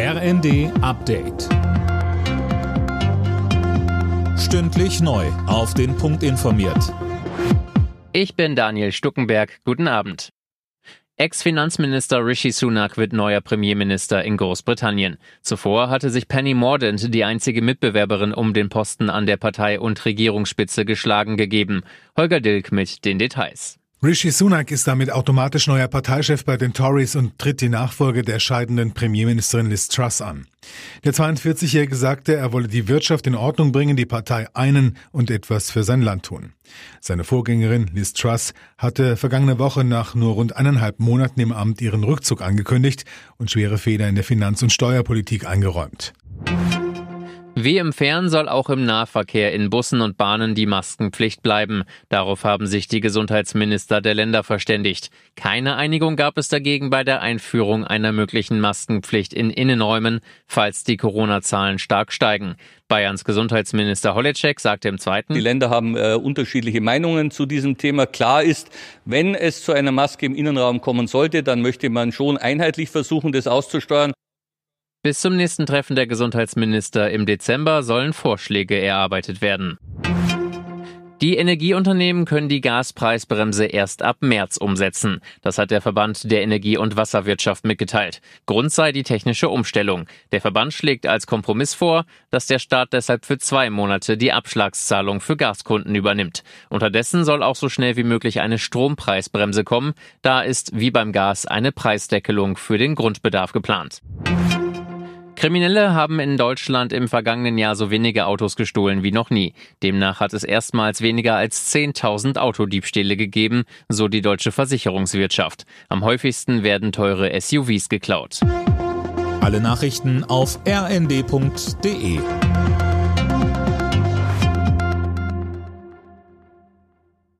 RND Update. Stündlich neu. Auf den Punkt informiert. Ich bin Daniel Stuckenberg. Guten Abend. Ex-Finanzminister Rishi Sunak wird neuer Premierminister in Großbritannien. Zuvor hatte sich Penny Mordaunt, die einzige Mitbewerberin um den Posten an der Partei- und Regierungsspitze, geschlagen gegeben. Holger Dilk mit den Details. Rishi Sunak ist damit automatisch neuer Parteichef bei den Tories und tritt die Nachfolge der scheidenden Premierministerin Liz Truss an. Der 42-Jährige sagte, er wolle die Wirtschaft in Ordnung bringen, die Partei einen und etwas für sein Land tun. Seine Vorgängerin Liz Truss hatte vergangene Woche nach nur rund eineinhalb Monaten im Amt ihren Rückzug angekündigt und schwere Fehler in der Finanz- und Steuerpolitik eingeräumt. Wie im Fern soll auch im Nahverkehr in Bussen und Bahnen die Maskenpflicht bleiben. Darauf haben sich die Gesundheitsminister der Länder verständigt. Keine Einigung gab es dagegen bei der Einführung einer möglichen Maskenpflicht in Innenräumen, falls die Corona-Zahlen stark steigen. Bayerns Gesundheitsminister Holecek sagte im zweiten, die Länder haben äh, unterschiedliche Meinungen zu diesem Thema. Klar ist, wenn es zu einer Maske im Innenraum kommen sollte, dann möchte man schon einheitlich versuchen, das auszusteuern. Bis zum nächsten Treffen der Gesundheitsminister im Dezember sollen Vorschläge erarbeitet werden. Die Energieunternehmen können die Gaspreisbremse erst ab März umsetzen. Das hat der Verband der Energie- und Wasserwirtschaft mitgeteilt. Grund sei die technische Umstellung. Der Verband schlägt als Kompromiss vor, dass der Staat deshalb für zwei Monate die Abschlagszahlung für Gaskunden übernimmt. Unterdessen soll auch so schnell wie möglich eine Strompreisbremse kommen. Da ist wie beim Gas eine Preisdeckelung für den Grundbedarf geplant. Kriminelle haben in Deutschland im vergangenen Jahr so wenige Autos gestohlen wie noch nie. Demnach hat es erstmals weniger als 10.000 Autodiebstähle gegeben, so die deutsche Versicherungswirtschaft. Am häufigsten werden teure SUVs geklaut. Alle Nachrichten auf rnd.de